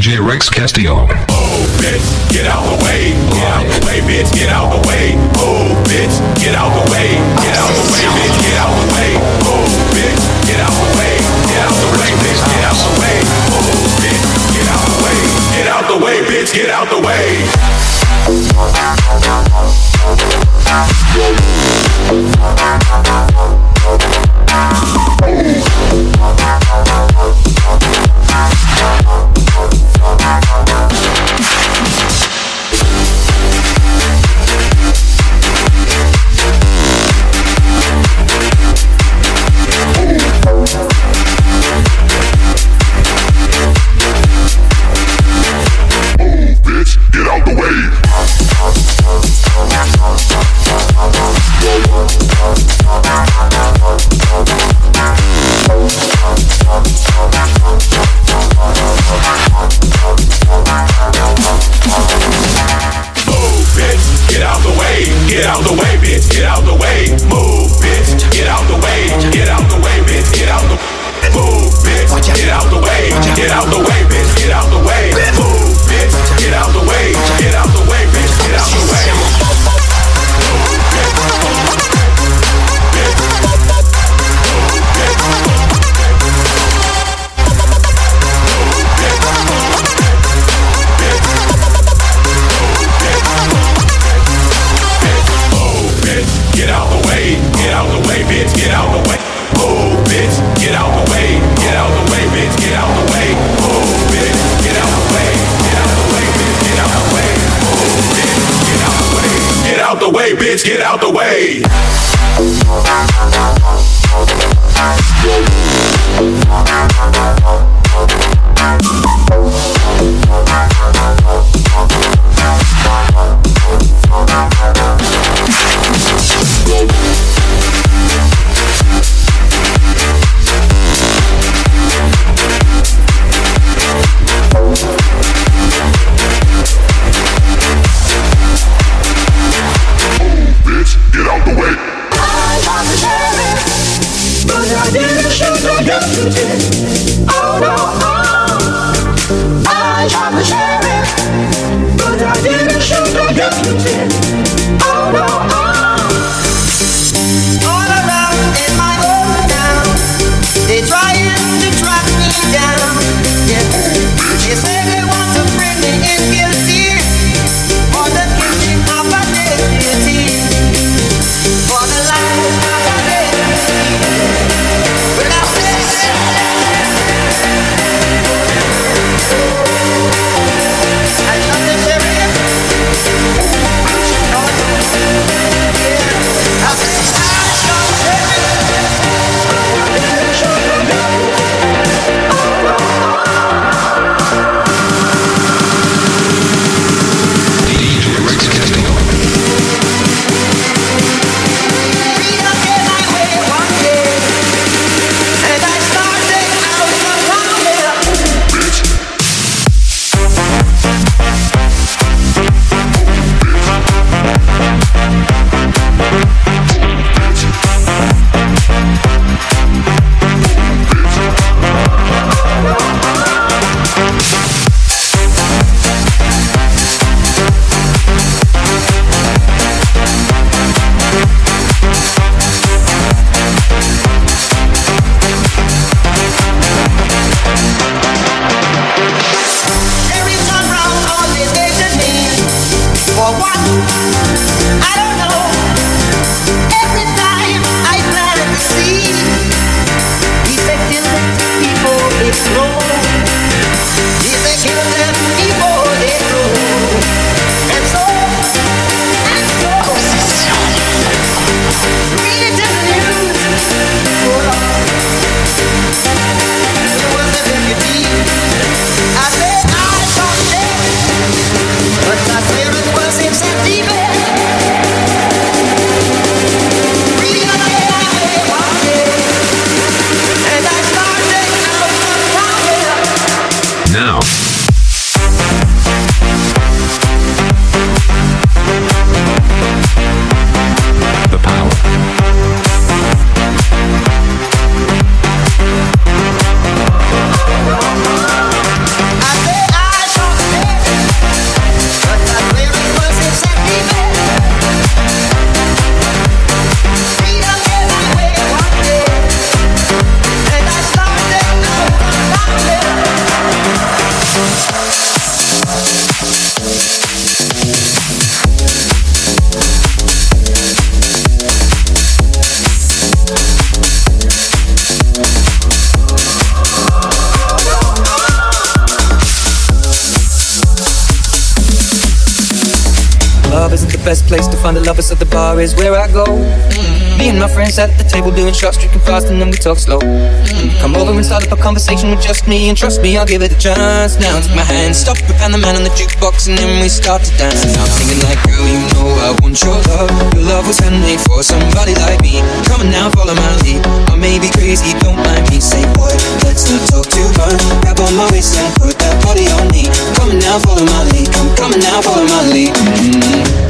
DJ Rex Castillo. Oh, bitch, get out the way. Get out the way, bitch, get out the way. Oh, bitch, get out the way. Get out the way, bitch, get out the way. Oh, bitch, get out the way. Get out the way, bitch, get out the way. Oh, bitch, get out the way. Get out the way, bitch, get out the way. Get out the way. Hey! Lovers of the bar is where I go. Me and my friends at the table doing shots, drinking fast, and then we talk slow. Come over and start up a conversation with just me, and trust me, I'll give it a chance. Now take my hand, stop and the man on the jukebox, and then we start to dance. And I'm singing like, girl, you know I want your love. Your love was handmade for somebody like me. Come on now, follow my lead. I may be crazy, don't mind me. Say, boy, let's not talk too much. Grab on my waist and put that body on me. Come on now, follow my lead. Come, come on now, follow my lead. Mm-hmm.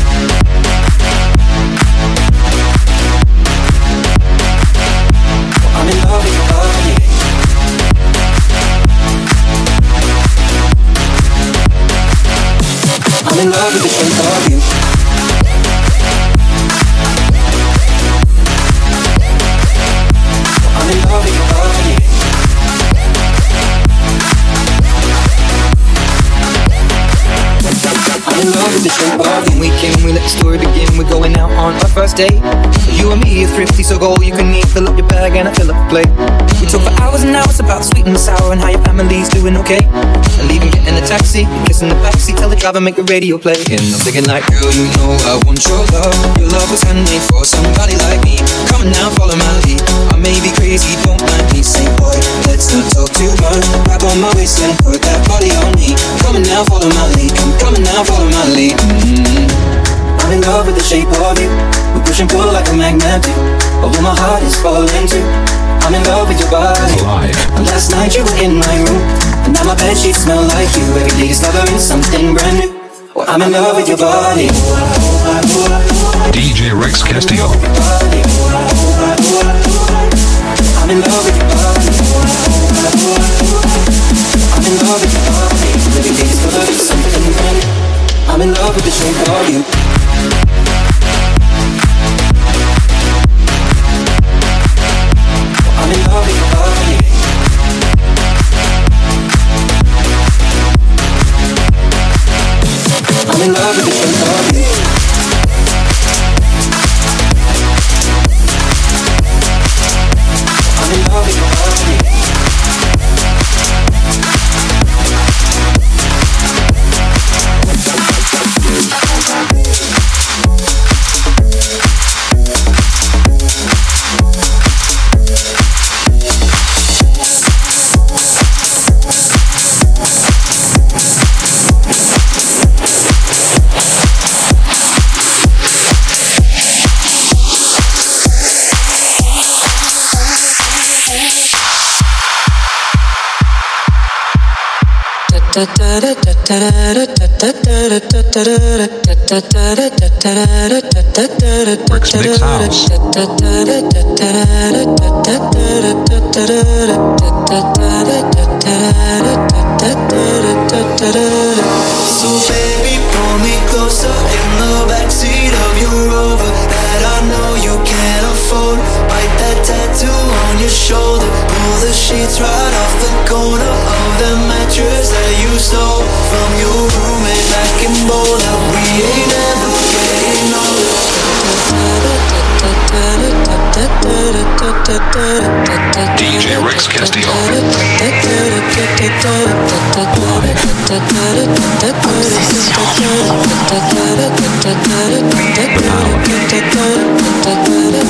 love with first date. You and me are thrifty, so go all you can eat. Fill up your bag and I fill up the plate. We talk for hours and hours about sweet and sour and how your family's doing okay. And leaving, getting a taxi, kissing in the backseat, tell the driver make the radio play. And I'm thinking like, girl, you know I want your love. Your love was handmade for somebody like me. Come on now, follow my lead. I may be crazy, don't mind me. Say, boy, let's not talk too much. Grab on my waist and put that body on me. Come on now, follow my lead. Come, come on now, follow my lead. Mm-hmm. I'm in love with the shape of you. We push and pull like a magnet do. Although my heart is falling too. I'm in love with your body. live. And last night you were in my room. And now my bed sheets smell like you. Every day discovering something brand new. Well, I'm in love with your body. DJ Rex Castillo. I'm in love with your body. I'm in love with your body. Every day discovering something brand new. I'm in love with the shape of you. Yeah.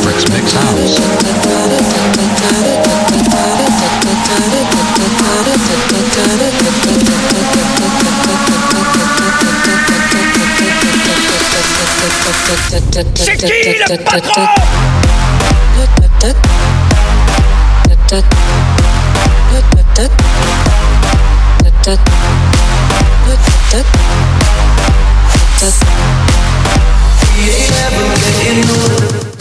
Rex Mix House. We ain't ever getting older.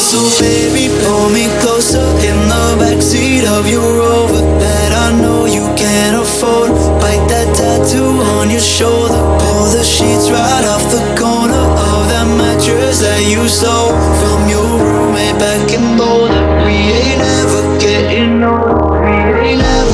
So baby, pull me closer in the backseat of your Rover that I know you can't afford. Bite that tattoo on your shoulder. Pull the sheets right off the corner that mattress that you stole from your roommate back in Boulder. We ain't ever getting older. We ain't ever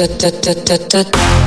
Getting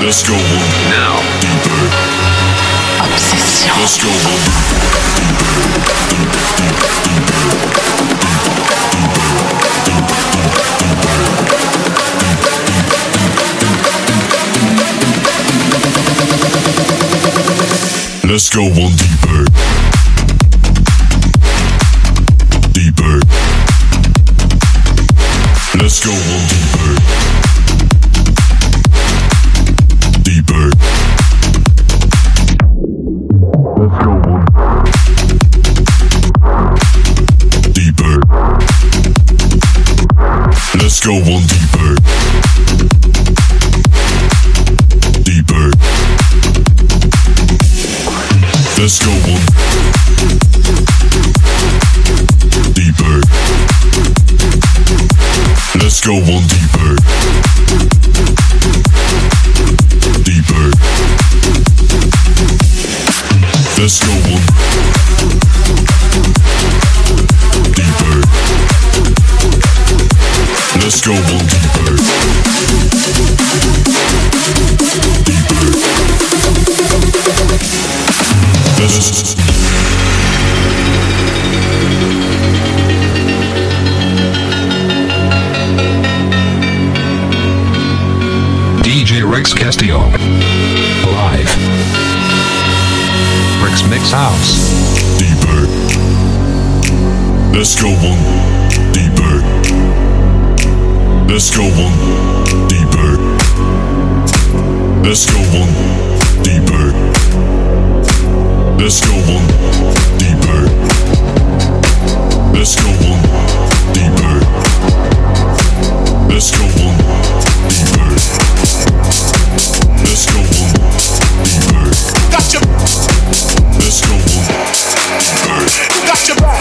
Let's go one now deeper. Let's go one Let's go one deeper. Deeper. Let's go one deeper. Deeper. Go one deeper. Deeper. Let's go one deeper. Let's go one deeper. Deeper. Let's go deeper. Let's go one deeper. Let's go one deeper. Let's go one deeper. Let's go one deeper. Let's go one deeper. Let's go one deeper. Gotcha, Let's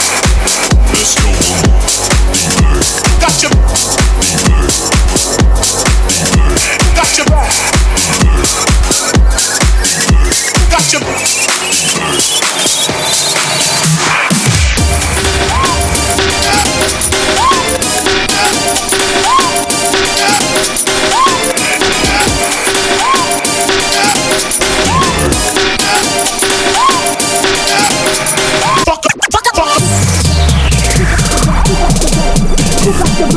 She's like a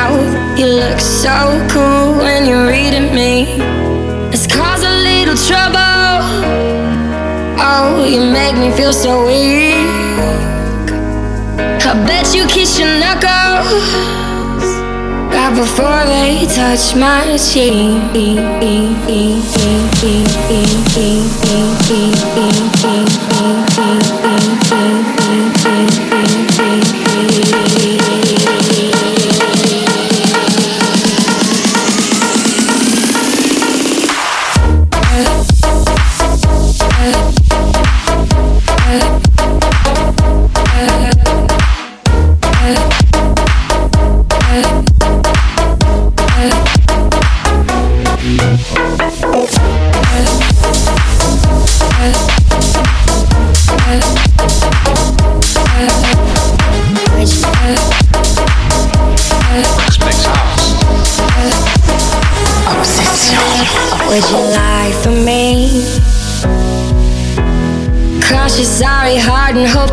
You look so cool when you're reading me. Let's cause a little trouble. Oh, you make me feel so weak. I bet you kiss your knuckles right before they touch my cheek.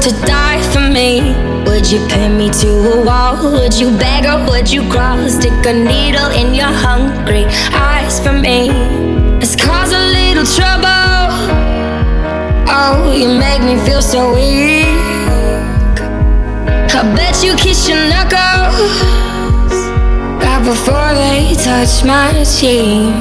To die for me. Would you pin me to a wall? Would you beg or would you crawl? Stick a needle in your hungry eyes for me. Let's cause a little trouble. Oh, you make me feel so weak. I bet you kiss your knuckles right before they touch my cheek.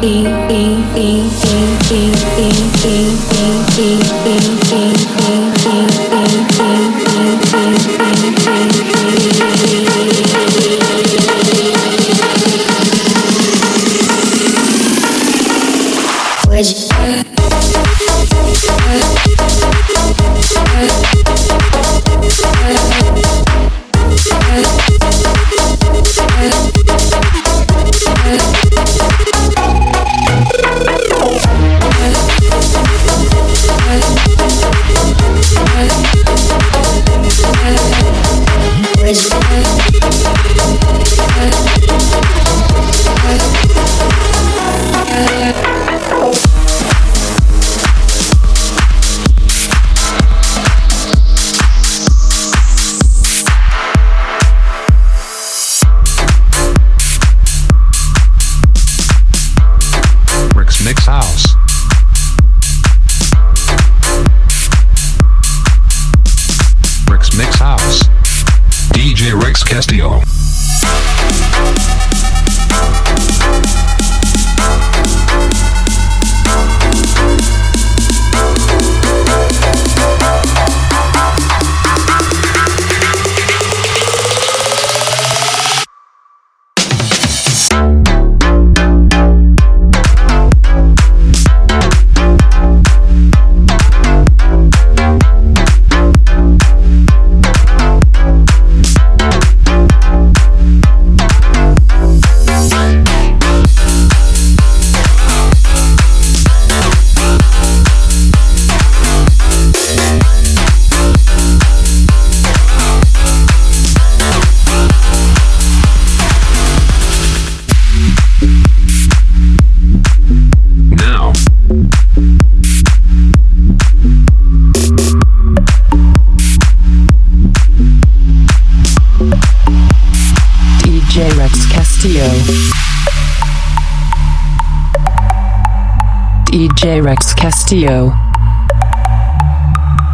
DJ Rex Castillo.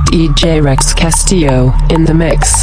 DJ Rex Castillo in the mix.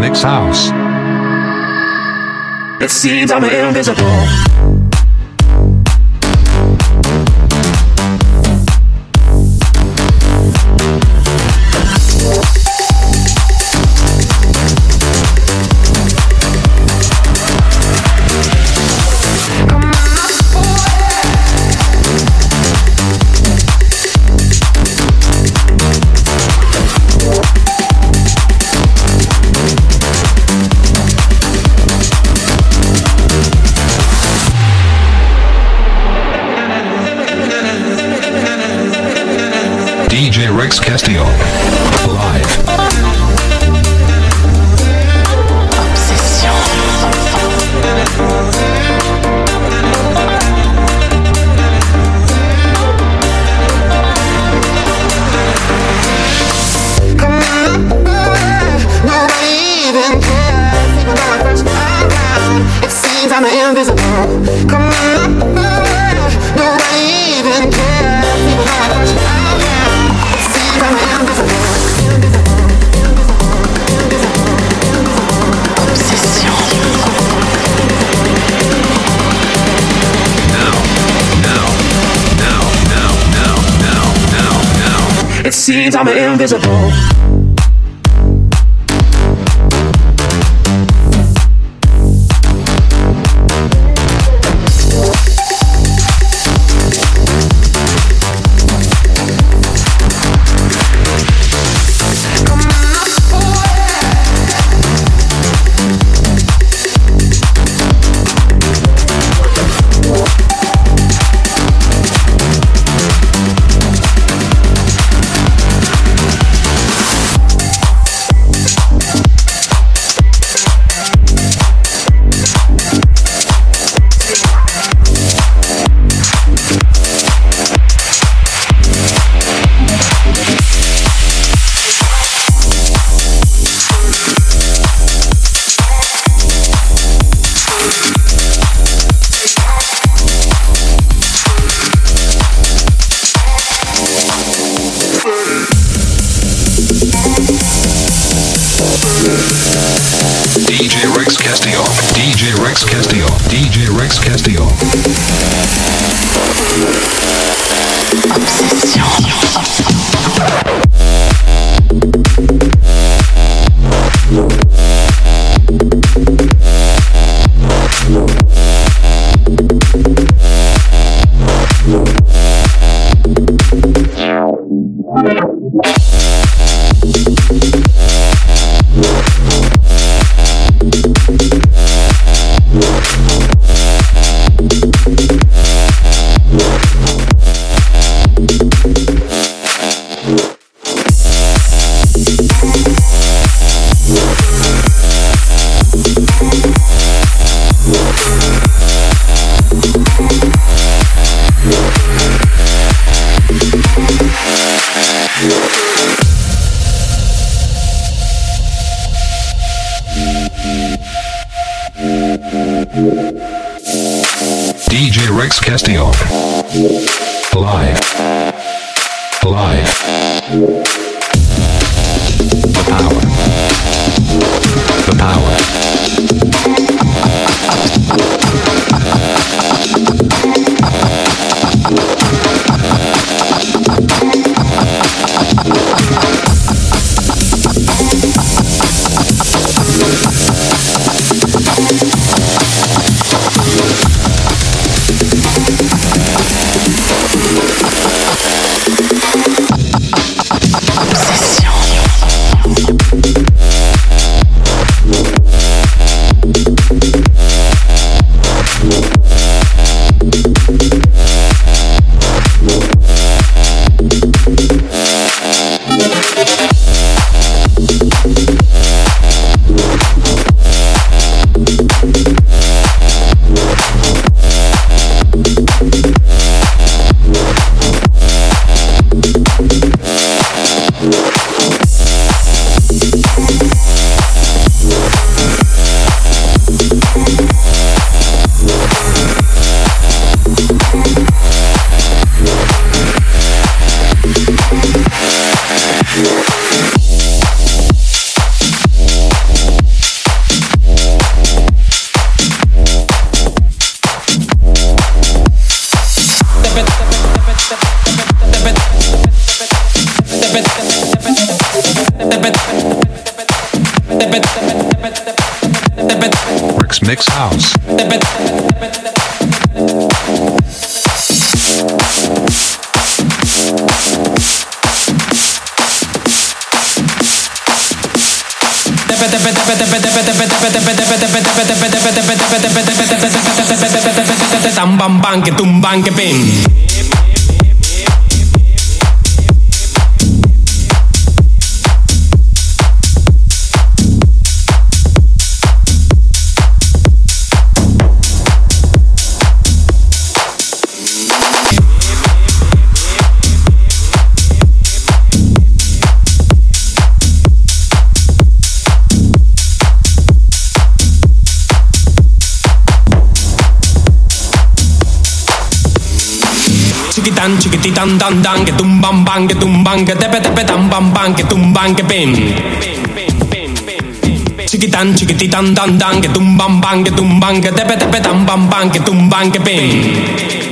Nick's house. It seems I'm invisible. Rex Castillo. scenes, I'm invisible. tumban, que tumban, que. Chiquititan dan dan que tum bam bang que tum bang que tepe tepe tam bam bang que tum que pim. Chiquitan chiquititan dan dan bam bang que tum bang que tepe tepe bam bang que tum bang que pim.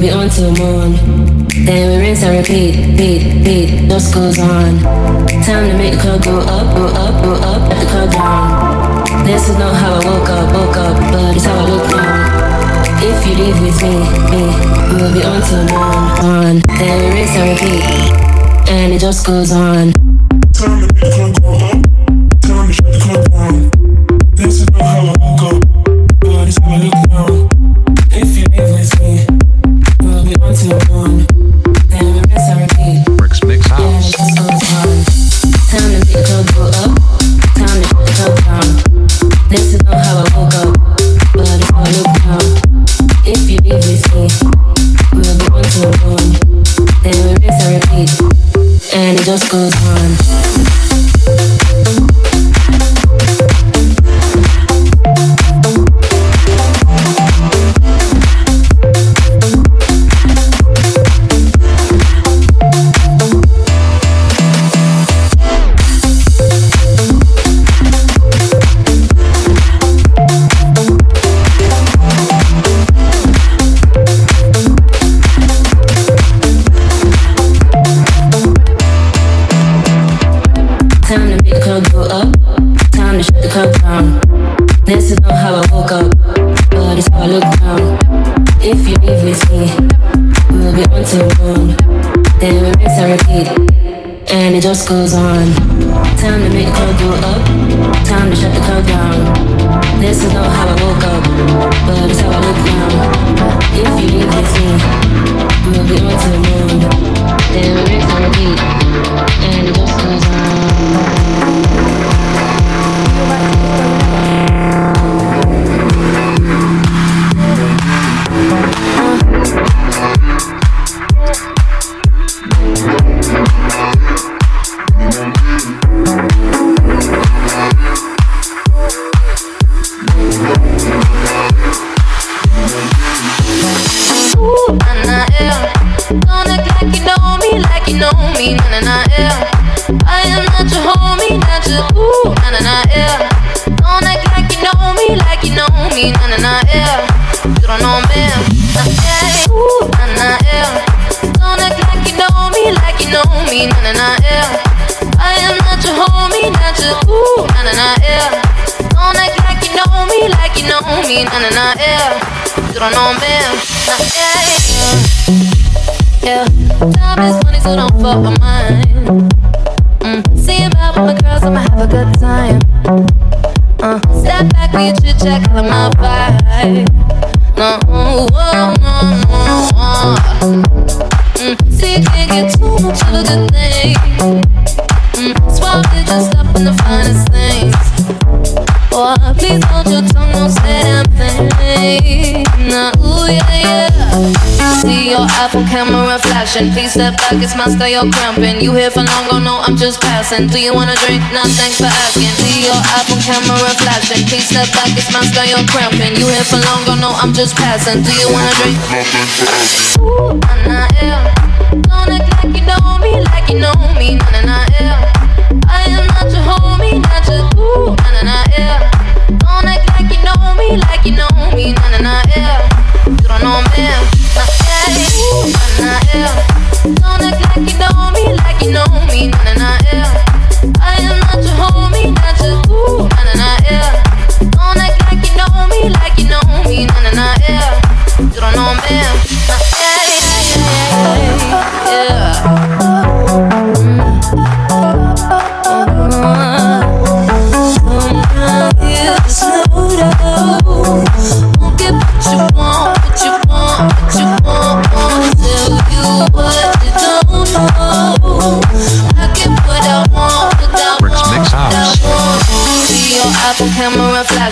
Be on till morn. Then we rinse and repeat, repeat, repeat. Just goes on. Time to make the club go up, go up, go up, let the club down. This is not how I woke up, woke up, but it's how I look now. If you leave with me, me, we'll be on till morn, on. Then we rinse and repeat, and it just goes on. Time to make the club go up. Goes on. Time to make the club go up. Time to shut the club down. This is not how I woke up, but it's how I look now. If you leave with me, we'll be on till morn. Then we rinse and repeat, and it just goes on. Na na na yeah. I am not your homie, not your ooh, na na na yeah. Don't act like you know me, like you know me, na na na yeah. You don't know me, na yeah. Yeah, time is money, so don't fuck with mine. Mm. See about with my girls, I'ma have a good time. Flashing. Please step back, it's my style, you're cramping. You here for long, oh no, I'm just passing. Do you wanna drink? Nah, thanks for asking. See your iPhone camera flashing. Please step back, it's my style, you're cramping. You here for long, oh no, I'm just passing. Do you wanna drink? Ooh, nah, nah, yeah. Don't act like you know me, like you know me, nah, nah, nah, yeah. I am not your homie, not your ooh, nah, nah, nah, yeah. Don't act like you know me, like you know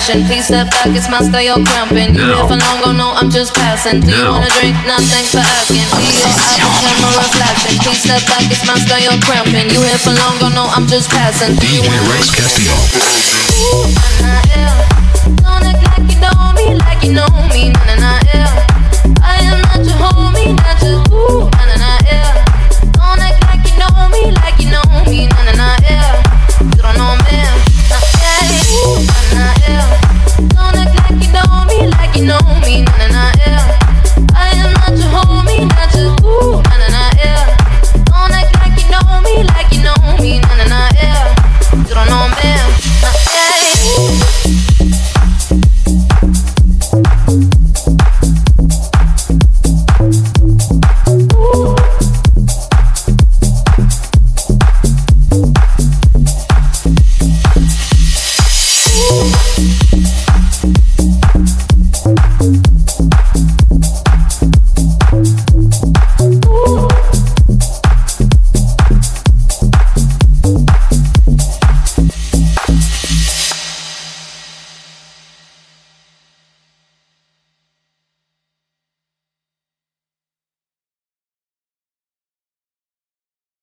flashing. Oh Please step back, it's my style, you're cramping. You here for long, oh no, I'm just passing. Do you wanna drink? Nah, thanks for asking. See your Apple camera flashing. Please step back, it's my style, you're cramping. You here for long, oh no, I'm just passing. Do you wanna Rex? Castillo. Ooh, nah, nah, yeah. Don't act like you know me, like you know me, nah, nah, nah, yeah.